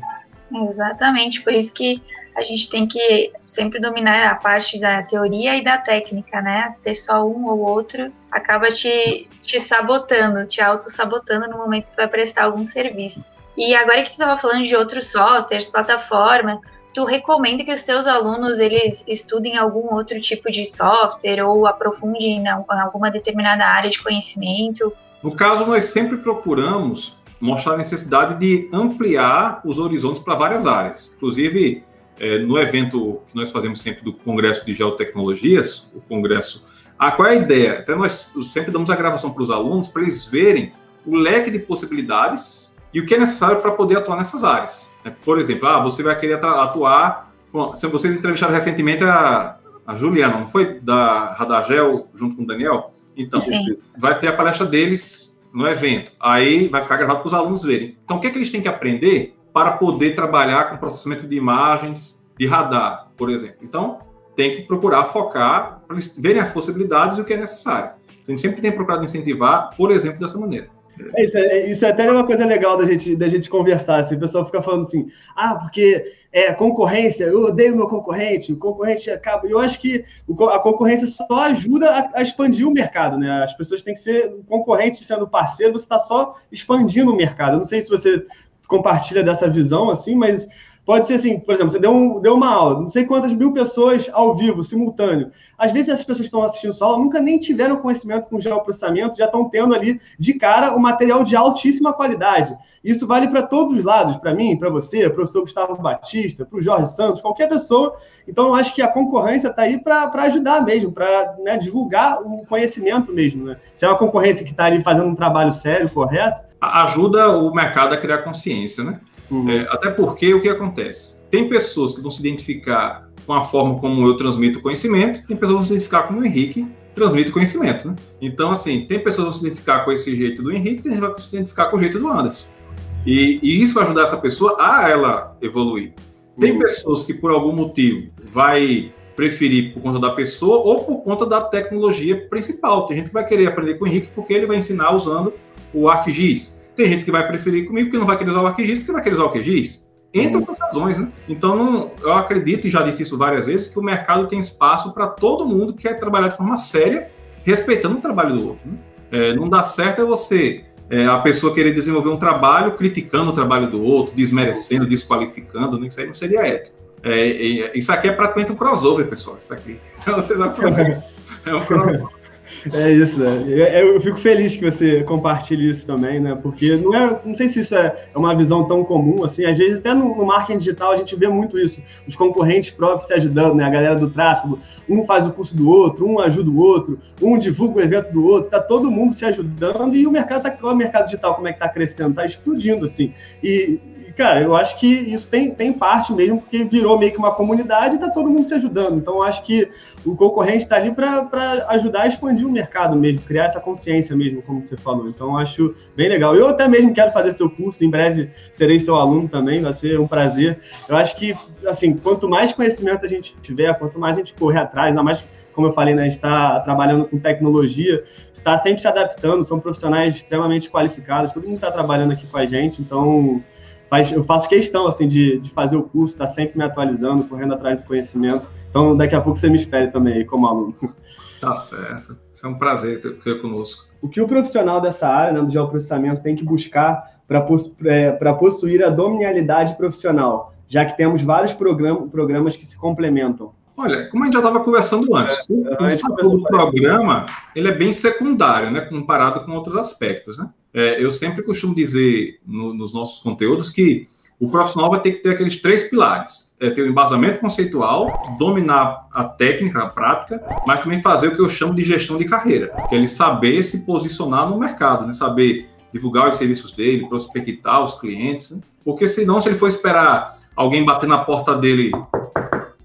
Speaker 4: Exatamente, por isso que a gente tem que sempre dominar a parte da teoria e da técnica, né? Ter só um ou outro acaba te, te sabotando, te auto-sabotando no momento que tu vai prestar algum serviço. E agora que tu estava falando de outros softwares, plataforma, tu recomenda que os teus alunos eles estudem algum outro tipo de software ou aprofundem em alguma determinada área de conhecimento?
Speaker 2: No caso, nós sempre procuramos mostrar a necessidade de ampliar os horizontes para várias áreas. Inclusive, é, no evento que nós fazemos sempre do Congresso de Geotecnologias, o Congresso. Ah, qual é a ideia? Até nós sempre damos a gravação para os alunos para eles verem o leque de possibilidades e o que é necessário para poder atuar nessas áreas. É, por exemplo, ah, você vai querer atuar. Bom, vocês entrevistaram recentemente a, a Juliana, não foi? Da Radagel, junto com o Daniel? Então, Sim. vai ter a palestra deles no evento. Aí vai ficar gravado para os alunos verem. Então, o que, é que eles têm que aprender para poder trabalhar com processamento de imagens de radar, por exemplo. Então, tem que procurar focar para eles verem as possibilidades e o que é necessário. A gente sempre tem procurado incentivar, por exemplo, dessa maneira.
Speaker 1: É isso, é, isso é até uma coisa legal da gente, da gente conversar. Assim, o pessoal fica falando assim, ah, porque é concorrência, eu odeio meu concorrente, o concorrente acaba. Eu acho que a concorrência só ajuda a, a expandir o mercado, né? As pessoas têm que ser concorrente sendo parceiro, você está só expandindo o mercado. Eu não sei se você compartilha dessa visão, assim, mas pode ser assim, por exemplo, você deu, um, deu uma aula, não sei quantas mil pessoas ao vivo, simultâneo. Às vezes essas pessoas que estão assistindo sua aula nunca nem tiveram conhecimento com geoprocessamento, já estão tendo ali de cara um material de altíssima qualidade. Isso vale para todos os lados, para mim, para você, para o professor Gustavo Batista, para o Jorge Santos, qualquer pessoa. Então, eu acho que a concorrência está aí para ajudar mesmo, para né, divulgar o conhecimento mesmo. Né? Se é uma concorrência que está ali fazendo um trabalho sério, correto,
Speaker 2: ajuda o mercado a criar consciência, né? Uhum. É, até porque o que acontece? Tem pessoas que vão se identificar com a forma como eu transmito conhecimento, tem pessoas que vão se identificar como o Henrique transmite conhecimento, né? Então, assim, tem pessoas que vão se identificar com esse jeito do Henrique, tem gente que vai se identificar com o jeito do Anderson. E, e isso vai ajudar essa pessoa a ela evoluir. Tem uhum. pessoas que, por algum motivo, vai preferir por conta da pessoa ou por conta da tecnologia principal. Tem gente que vai querer aprender com o Henrique porque ele vai ensinar usando o ArcGIS. Tem gente que vai preferir comigo porque não vai querer usar o ArcGIS porque vai querer usar o QGIS. entre outras razões, né? Então, não, eu acredito, e já disse isso várias vezes, que o mercado tem espaço para todo mundo que quer trabalhar de forma séria, respeitando o trabalho do outro. Né? É, não dá certo é você, é, a pessoa querer desenvolver um trabalho criticando o trabalho do outro, desmerecendo, desqualificando, né? isso aí não seria ético. É, isso aqui é praticamente um crossover, pessoal. Isso aqui. Vocês aproveitam. É um crossover.
Speaker 1: É isso, é. Eu fico feliz que você compartilhe isso também, né? Porque não é, não sei se isso é, é uma visão tão comum assim. Às vezes até no, marketing digital a gente vê muito isso, os concorrentes próprios se ajudando, né? A galera do tráfego, um faz o curso do outro, um ajuda o outro, um divulga o evento do outro, tá todo mundo se ajudando e o mercado tá, o mercado digital como é que tá crescendo, tá explodindo assim. E cara, eu acho que isso tem, tem parte mesmo, porque virou meio que uma comunidade e tá todo mundo se ajudando. Então, acho que o concorrente está ali para ajudar a expandir o mercado mesmo, criar essa consciência mesmo, como você falou. Então, acho bem legal. Eu até mesmo quero fazer seu curso, em breve serei seu aluno também, vai ser um prazer. Eu acho que, assim, quanto mais conhecimento a gente tiver, quanto mais a gente correr atrás, ainda mais como eu falei, né, a gente está trabalhando com tecnologia, está sempre se adaptando, são profissionais extremamente qualificados, todo mundo está trabalhando aqui com a gente, então faz, eu faço questão assim de, de fazer o curso, estar tá sempre me atualizando, correndo atrás do conhecimento. Então, daqui a pouco você me espere também aí como aluno.
Speaker 2: Tá certo. É um prazer ter você conosco.
Speaker 1: O que o profissional dessa área, né, do geoprocessamento, tem que buscar para é, possuir a dominialidade profissional, já que temos vários program programas que se complementam.
Speaker 2: Olha, como a gente já estava conversando antes, é, o, o programa ele é bem secundário, né, comparado com outros aspectos, né? É, eu sempre costumo dizer no, nos nossos conteúdos que o profissional vai ter que ter aqueles três pilares: é ter o um embasamento conceitual, dominar a técnica, a prática, mas também fazer o que eu chamo de gestão de carreira, que é ele saber se posicionar no mercado, né? saber divulgar os serviços dele, prospectar os clientes, né? porque senão, se ele for esperar alguém bater na porta dele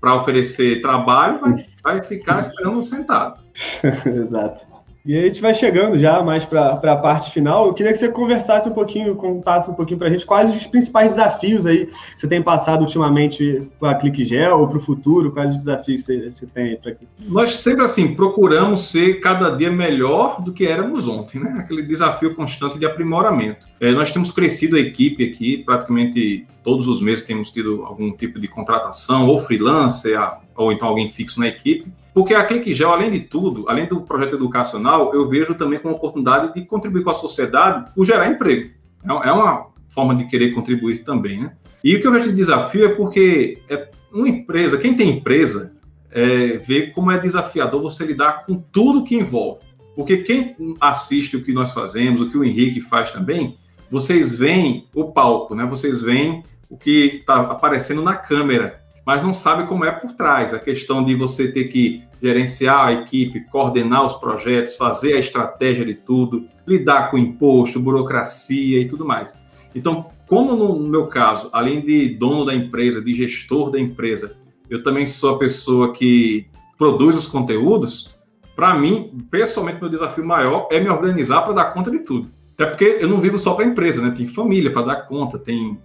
Speaker 2: para oferecer trabalho, vai, vai ficar esperando sentado.
Speaker 1: Exato. E a gente vai chegando já mais para a parte final. Eu queria que você conversasse um pouquinho, contasse um pouquinho para a gente quais os principais desafios aí que você tem passado ultimamente com a ClickGel ou para o futuro, quais os desafios que você, você tem para.
Speaker 2: Nós sempre assim procuramos ser cada dia melhor do que éramos ontem, né? Aquele desafio constante de aprimoramento. É, nós temos crescido a equipe aqui, praticamente todos os meses temos tido algum tipo de contratação, ou freelancer, ou então alguém fixo na equipe. Porque a ClickGel, além de tudo, além do projeto educacional, eu vejo também como oportunidade de contribuir com a sociedade por gerar emprego. É, é uma forma de querer contribuir também, né? E o que eu vejo de desafio é porque é uma empresa, quem tem empresa, é, vê como é desafiador você lidar com tudo que envolve. Porque quem assiste o que nós fazemos, o que o Henrique faz também, vocês veem o palco, né? Vocês veem o que está aparecendo na câmera mas não sabe como é por trás. A questão de você ter que gerenciar a equipe, coordenar os projetos, fazer a estratégia de tudo, lidar com imposto, burocracia e tudo mais. Então, como no meu caso, além de dono da empresa, de gestor da empresa, eu também sou a pessoa que produz os conteúdos, para mim, pessoalmente, meu desafio maior é me organizar para dar conta de tudo. Até porque eu não vivo só para a empresa, né? Tem família para dar conta, tem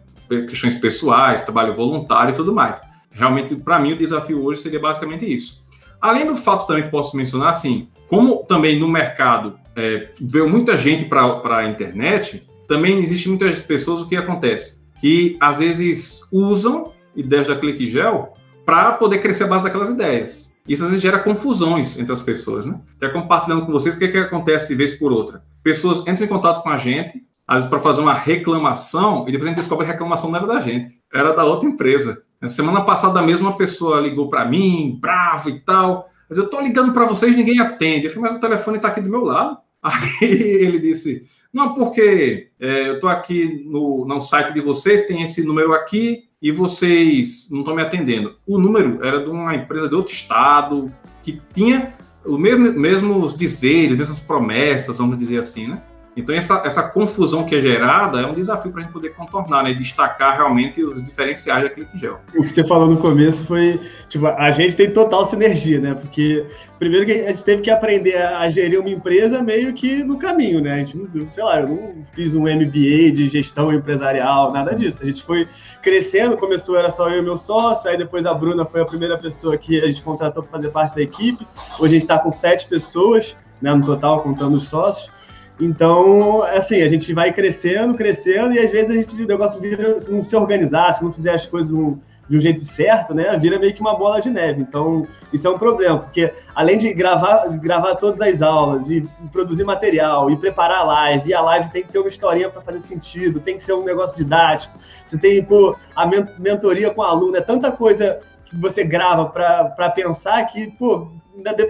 Speaker 2: questões pessoais, trabalho voluntário e tudo mais. Realmente, para mim, o desafio hoje seria basicamente isso. Além do fato também que posso mencionar, assim, como também no mercado é, veio muita gente para a internet, também existe muitas pessoas, o que acontece? Que às vezes usam ideias da ClickGel para poder crescer a base daquelas ideias. Isso às vezes gera confusões entre as pessoas, né? Até compartilhando com vocês o que, é que acontece vez por outra. Pessoas entram em contato com a gente, às vezes para fazer uma reclamação, e depois a gente descobre que a reclamação não era da gente, era da outra empresa. Na semana passada mesmo uma pessoa ligou para mim, bravo e tal. Mas eu tô ligando para vocês, ninguém atende. Eu falei, mas o telefone está aqui do meu lado. Aí ele disse, não, porque é, eu tô aqui no, no site de vocês, tem esse número aqui e vocês não estão me atendendo. O número era de uma empresa de outro estado que tinha os mesmos, mesmos dizeres, mesmas promessas, vamos dizer assim, né? Então, essa, essa confusão que é gerada é um desafio para a gente poder contornar, né? Destacar realmente os diferenciais da ClickGel.
Speaker 1: O que você falou no começo foi, tipo, a gente tem total sinergia, né? Porque, primeiro que a gente teve que aprender a gerir uma empresa meio que no caminho, né? A gente não, sei lá, eu não fiz um MBA de gestão empresarial, nada disso. A gente foi crescendo, começou, era só eu e meu sócio, aí depois a Bruna foi a primeira pessoa que a gente contratou para fazer parte da equipe. Hoje a gente está com sete pessoas, né, no total, contando os sócios. Então, assim, a gente vai crescendo, crescendo, e às vezes a gente, o negócio vira, se não se organizar, se não fizer as coisas de um jeito certo, né, vira meio que uma bola de neve. Então, isso é um problema, porque além de gravar, gravar todas as aulas e produzir material e preparar a live, e a live tem que ter uma historinha para fazer sentido, tem que ser um negócio didático, você tem, pô, a mentoria com o aluno, é tanta coisa que você grava para pensar que, pô,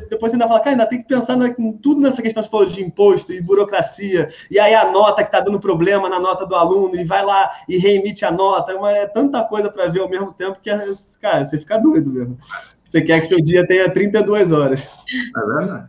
Speaker 1: depois você ainda fala, cara, ainda tem que pensar em tudo nessa questão de imposto e burocracia, e aí a nota que está dando problema na nota do aluno, e vai lá e reemite a nota, é, é tanta coisa para ver ao mesmo tempo que, cara, você fica doido mesmo. Você quer que seu dia tenha 32 horas.
Speaker 2: É verdade.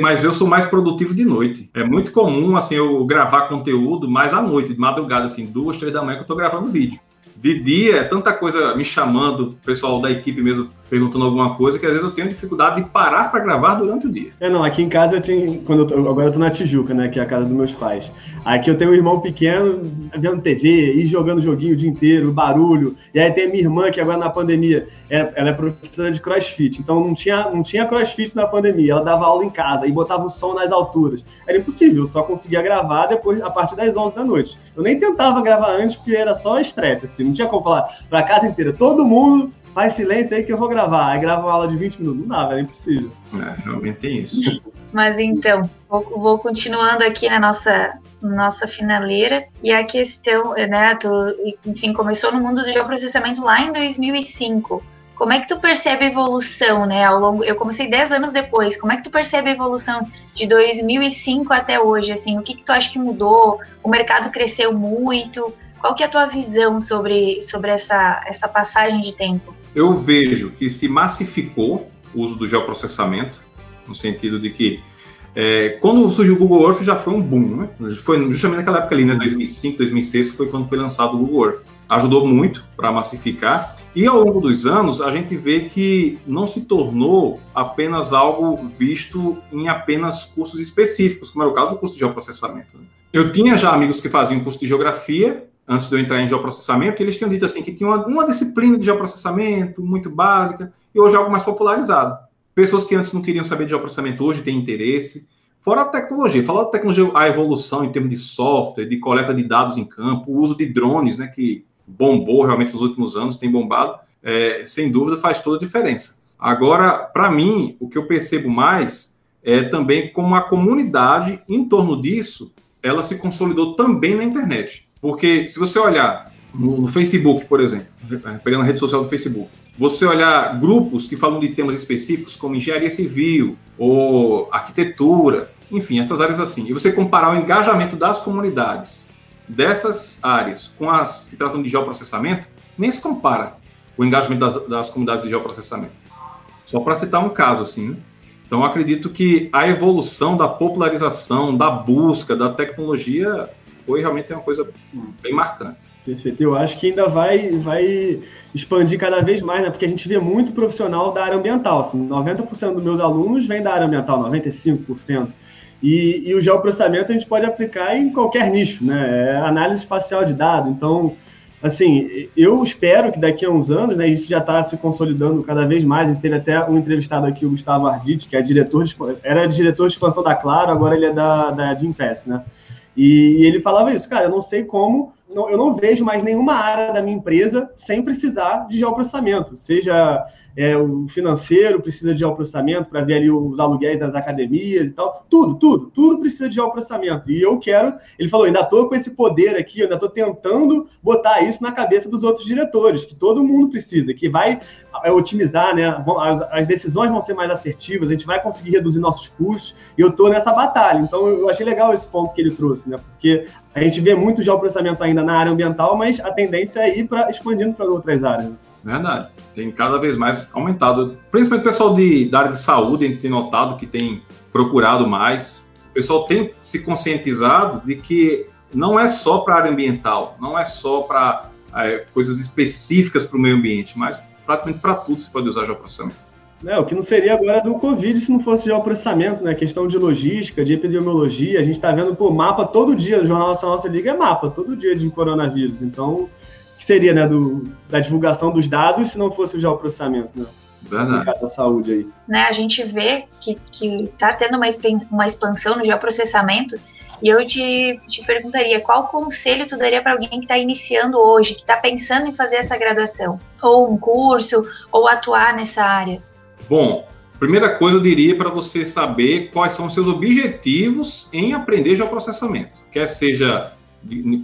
Speaker 2: mas eu sou mais produtivo de noite. É muito comum, assim, eu gravar conteúdo mais à noite, de madrugada, assim, duas, três da manhã que eu tô gravando vídeo de dia, é tanta coisa me chamando, o pessoal da equipe mesmo perguntando alguma coisa, que às vezes eu tenho dificuldade de parar para gravar durante o dia.
Speaker 1: É, não, aqui em casa eu tenho, quando eu tô, agora eu tô na Tijuca, né, que é a casa dos meus pais. Aqui eu tenho um irmão pequeno vendo TV e jogando joguinho o dia inteiro, barulho. E aí tem minha irmã que agora na pandemia, é, ela é professora de CrossFit, então não tinha, não tinha CrossFit na pandemia, ela dava aula em casa e botava o som nas alturas. Era impossível, eu só conseguia gravar depois a partir das 11 da noite. Eu nem tentava gravar antes porque era só estresse, assim, não tinha como falar para casa inteira, todo mundo faz silêncio aí que eu vou gravar. Aí grava uma aula de 20 minutos. Não dá, velho, é impossível.
Speaker 2: É, realmente tem isso.
Speaker 4: Mas então, vou, vou, continuando aqui na nossa, nossa finaleira. E a questão, né, tu, enfim, começou no mundo do geoprocessamento lá em 2005. Como é que tu percebe a evolução, né, ao longo... Eu comecei 10 anos depois. Como é que tu percebe a evolução de 2005 até hoje, assim? O que que tu acha que mudou? O mercado cresceu muito? Qual que é a tua visão sobre, sobre essa, essa passagem de tempo?
Speaker 2: Eu vejo que se massificou o uso do geoprocessamento, no sentido de que é, quando surgiu o Google Earth já foi um boom, né? Foi justamente naquela época ali, né? 2005, 2006 foi quando foi lançado o Google Earth. Ajudou muito para massificar. E ao longo dos anos, a gente vê que não se tornou apenas algo visto em apenas cursos específicos, como era o caso do curso de geoprocessamento. Né? Eu tinha já amigos que faziam curso de geografia antes de eu entrar em geoprocessamento, eles tinham dito assim que tinha uma, uma disciplina de geoprocessamento muito básica e hoje é algo mais popularizado. Pessoas que antes não queriam saber de geoprocessamento hoje têm interesse. Fora a tecnologia, falar da tecnologia, a evolução em termos de software, de coleta de dados em campo, o uso de drones, né, que bombou realmente nos últimos anos, tem bombado, é, sem dúvida faz toda a diferença. Agora, para mim, o que eu percebo mais é também como a comunidade em torno disso, ela se consolidou também na internet. Porque se você olhar no, no, Facebook, por exemplo, pegando a rede social do Facebook, você olhar grupos que falam de temas específicos como engenharia civil ou arquitetura, enfim, essas áreas assim, e você comparar o engajamento das comunidades dessas áreas com as que tratam de geoprocessamento, nem se compara o engajamento das, das comunidades de geoprocessamento. Só para citar um caso assim, né? Então, acredito que a evolução da popularização, da busca, da tecnologia foi realmente uma coisa bem marcante.
Speaker 1: Perfeito. Eu acho que ainda vai, vai expandir cada vez mais, né? Porque a gente vê muito profissional da área ambiental. Assim, 90% dos meus alunos vêm da área ambiental, 95%. E, e o geoprocessamento a gente pode aplicar em qualquer nicho, né? É análise espacial de dados. Então, assim, eu espero que daqui a uns anos, né, isso já está se consolidando cada vez mais. A gente teve até um entrevistado aqui, o Gustavo Arditi, que é diretor de, era diretor de expansão da Claro, agora ele é da, da Gimpass, né? E, ele falava isso, cara, eu não sei como não, eu não vejo mais nenhuma área da minha empresa sem precisar de geoprocessamento, seja é, o financeiro precisa de geoprocessamento para ver ali os aluguéis das academias e tal, tudo, tudo, tudo precisa de geoprocessamento. E eu quero, ele falou, ainda estou com esse poder aqui, ainda estou tentando botar isso na cabeça dos outros diretores, que todo mundo precisa, que vai é, otimizar, né? As, as decisões vão ser mais assertivas, a gente vai conseguir reduzir nossos custos, e eu estou nessa batalha. Então eu achei legal esse ponto que ele trouxe, né? Porque a gente vê muito geoprocessamento ainda na área ambiental, mas a tendência é ir para expandindo para outras áreas.
Speaker 2: Verdade. Tem cada vez mais aumentado. Principalmente o pessoal de, da área de saúde, a gente tem notado que tem procurado mais. O pessoal tem se conscientizado de que não é só para a área ambiental, não é só para é, coisas específicas para o meio ambiente, mas praticamente para tudo você pode usar geoprocessamento.
Speaker 1: É, o que não seria agora do Covid se não fosse geoprocessamento, né? Questão de logística, de epidemiologia. A gente está vendo, pô, mapa todo dia. O Jornal Nacional Nossa Liga é mapa todo dia de coronavírus. Então, o que seria, né, do, da divulgação dos dados se não fosse o geoprocessamento, né?
Speaker 2: Verdade.
Speaker 1: Da saúde aí.
Speaker 4: Né, a gente vê que, que tá tendo uma, uma expansão no geoprocessamento E eu te, te perguntaria, qual conselho tu daria para alguém que está iniciando hoje, que está pensando em fazer essa graduação? Ou um curso, ou atuar nessa área?
Speaker 2: Bom, primeira coisa eu diria para você saber quais são os seus objetivos em aprender geoprocessamento, quer seja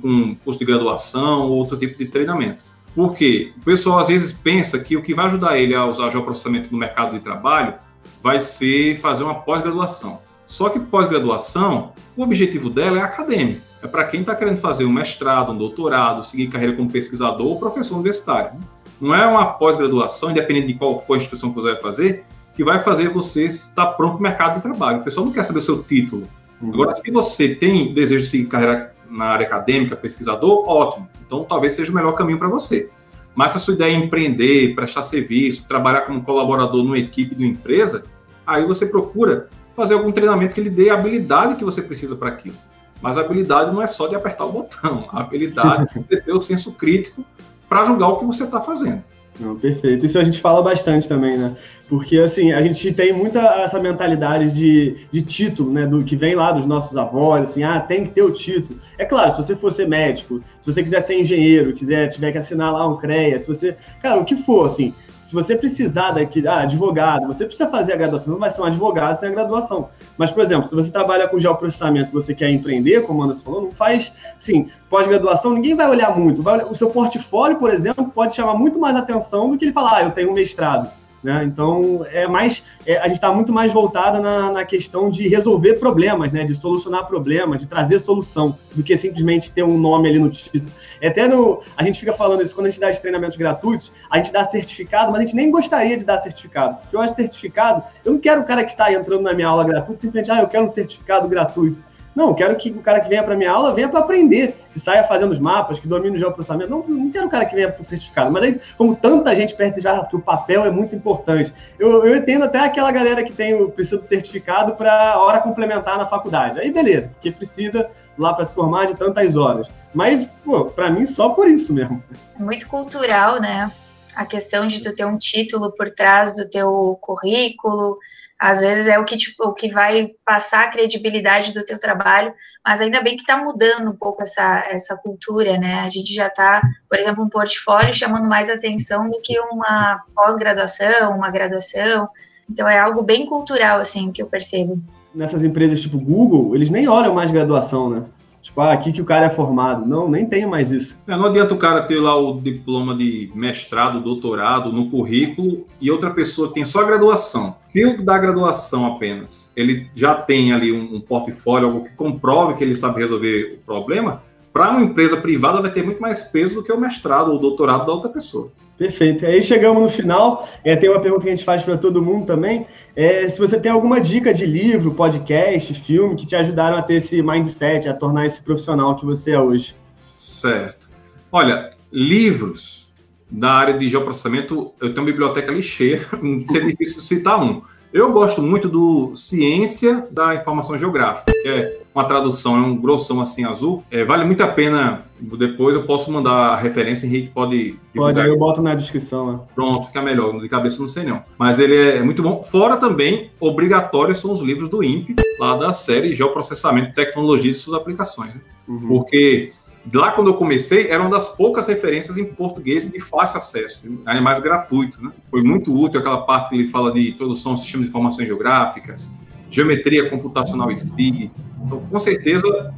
Speaker 2: com curso de graduação ou outro tipo de treinamento. Porque o pessoal às vezes pensa que o que vai ajudar ele a usar geoprocessamento no mercado de trabalho vai ser fazer uma pós-graduação. Só que pós-graduação, o objetivo dela é acadêmico. É para quem está querendo fazer um mestrado, um doutorado, seguir carreira como pesquisador ou professor universitário. Não é uma pós-graduação, independente de qual for a instituição que você vai fazer, que vai fazer você estar pronto para o mercado de trabalho. O pessoal não quer saber o seu título. Uhum. Agora, se você tem desejo de seguir carreira na área acadêmica, pesquisador, ótimo. Então, talvez seja o melhor caminho para você. Mas se a sua ideia é empreender, prestar serviço, trabalhar como colaborador numa equipe de uma empresa, aí você procura fazer algum treinamento que lhe dê a habilidade que você precisa para aquilo. Mas a habilidade não é só de apertar o botão, a habilidade é ter o senso crítico para julgar o que você está fazendo.
Speaker 1: Não, perfeito. Isso a gente fala bastante também, né? Porque, assim, a gente tem muita essa mentalidade de, de título, né? Do que vem lá dos nossos avós, assim, ah, tem que ter o título. É claro, se você for ser médico, se você quiser ser engenheiro, quiser, tiver que assinar lá um CREA, se você. Cara, o que for, assim, se você precisar daqui, ah, advogado, você precisa fazer a graduação, não vai ser um advogado sem a graduação. Mas, por exemplo, se você trabalha com geoprocessamento, você quer empreender, como o Anderson falou, não faz, sim, pós-graduação, ninguém vai olhar muito. Vai, o seu portfólio, por exemplo, pode chamar muito mais atenção do que ele falar, ah, eu tenho um mestrado. Né? Então, é mais, é, a gente está muito mais voltada na, na, questão de resolver problemas, né? de solucionar problemas, de trazer solução, do que simplesmente ter um nome ali no título. É até no, a gente fica falando isso quando a gente dá os treinamentos gratuitos, a gente dá certificado, mas a gente nem gostaria de dar certificado. Eu acho certificado, eu não quero o cara que está entrando na minha aula gratuita simplesmente, ah, eu quero um certificado gratuito. Não, quero que o cara que venha para minha aula venha para aprender, que saia fazendo os mapas, que domine o geoprocessamento. Não, não quero o cara que venha para o certificado. Mas aí, como tanta gente perde já que o papel é muito importante, eu, eu entendo até aquela galera que tem o precisa do certificado para hora complementar na faculdade. Aí beleza, porque precisa lá para se formar de tantas horas. Mas, pô, para mim só por isso mesmo.
Speaker 4: Muito cultural, né? A questão de tu ter um título por trás do teu currículo, às vezes é o que, tipo, o que vai passar a credibilidade do teu trabalho, mas ainda bem que está mudando um pouco essa, essa cultura, né? A gente já está, por exemplo, um portfólio chamando mais atenção do que uma pós-graduação, uma graduação. Então é algo bem cultural, assim, que eu percebo.
Speaker 1: Nessas empresas tipo Google, eles nem olham mais graduação, né? Tipo, ah, aqui que o cara é formado. Não, nem tem mais isso.
Speaker 2: É, não adianta o cara ter lá o diploma de mestrado, doutorado no currículo e outra pessoa tem só graduação. Se o da graduação apenas ele já tem ali um, um portfólio, algo que comprove que ele sabe resolver o problema, para uma empresa privada vai ter muito mais peso do que o mestrado ou doutorado da outra pessoa.
Speaker 1: Perfeito. Aí chegamos no final. É, tem uma pergunta que a gente faz para todo mundo também. É, se você tem alguma dica de livro, podcast, filme que te ajudaram a ter esse mindset, a tornar esse profissional que você é hoje.
Speaker 2: Certo. Olha, livros da área de geoprocessamento, eu tenho uma biblioteca ali cheia, seria difícil citar um. Eu gosto muito do Ciência da Informação Geográfica, que é uma tradução, é um grossão assim azul. É, vale muito a pena. Depois eu posso mandar a referência, Henrique pode.
Speaker 1: Pode, aí eu boto na descrição. Né?
Speaker 2: Pronto, fica melhor. De cabeça não sei não. Mas ele é muito bom. Fora também, obrigatórios são os livros do INPE, lá da série Geoprocessamento, Tecnologia e suas aplicações. Né? Uhum. Porque lá quando eu comecei, era uma das poucas referências em português de fácil acesso, é mais gratuito, né? Foi muito útil aquela parte que ele fala de introdução ao sistema de informações geográficas, geometria computacional em si. Então, com certeza,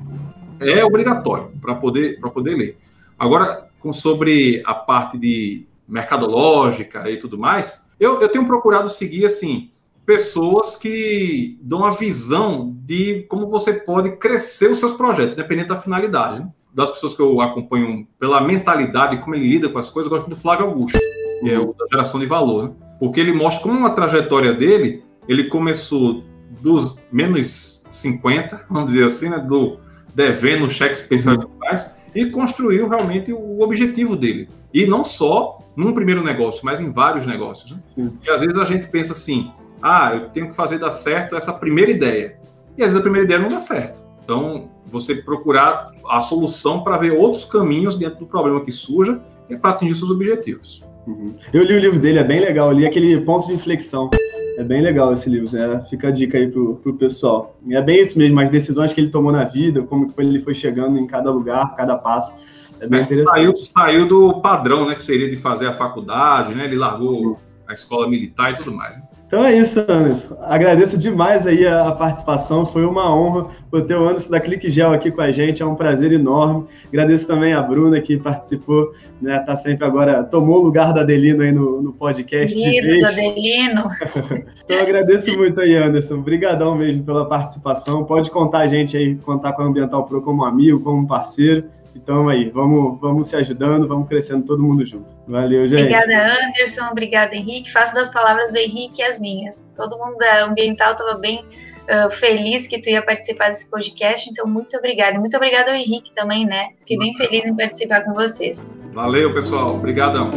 Speaker 2: é obrigatório para poder, poder ler. Agora, com, sobre a parte de mercadológica e tudo mais, eu, eu tenho procurado seguir, assim, pessoas que dão a visão de como você pode crescer os seus projetos, dependendo da finalidade. Né? Das pessoas que eu acompanho pela mentalidade, como ele lida com as coisas, eu gosto do Flávio Augusto, que é o da geração de valor, né? porque ele mostra como uma trajetória dele, ele começou dos menos 50, vamos dizer assim, né, do devendo cheques pensando uhum. faz, e construiu realmente o objetivo dele. E não só num primeiro negócio, mas em vários negócios. Né? E às vezes a gente pensa assim, ah, eu tenho que fazer dar certo essa primeira ideia. E às vezes a primeira ideia não dá certo. Então, você procurar a solução para ver outros caminhos dentro do problema que surja e para atingir seus objetivos.
Speaker 1: Uhum. Eu li o livro dele, é bem legal. Eu li aquele ponto de inflexão. É bem legal esse livro, né? Fica a dica aí pro, pro pessoal. E é bem isso mesmo, as decisões que ele tomou na vida, como ele foi chegando em cada lugar, cada passo. É bem é, interessante.
Speaker 2: Saiu, saiu do padrão, né? Que seria de fazer a faculdade, né? Ele largou a escola militar e tudo mais.
Speaker 1: Então é isso, Anderson. Agradeço demais aí a, participação. Foi uma honra ter o Anderson da Clique Gel aqui com a gente. É um prazer enorme. Agradeço também a Bruna que participou, né? Tá sempre agora, tomou o lugar do Adelino aí no, no podcast.
Speaker 4: Querido do Adelino.
Speaker 1: então agradeço muito aí, Anderson. Obrigadão mesmo pela participação. Pode contar a gente aí, contar com a Ambiental Pro como amigo, como parceiro. Então aí, vamos, vamos se ajudando, vamos crescendo todo mundo junto. Valeu, gente.
Speaker 4: Obrigada, Anderson. Obrigada, Henrique. Faço das palavras do Henrique as minhas. Todo mundo da Ambiental estava bem uh, feliz que tu ia participar desse podcast, então muito obrigada. Muito obrigada ao Henrique também, né? Fiquei bem feliz em participar com vocês.
Speaker 2: Valeu, pessoal. Obrigadão.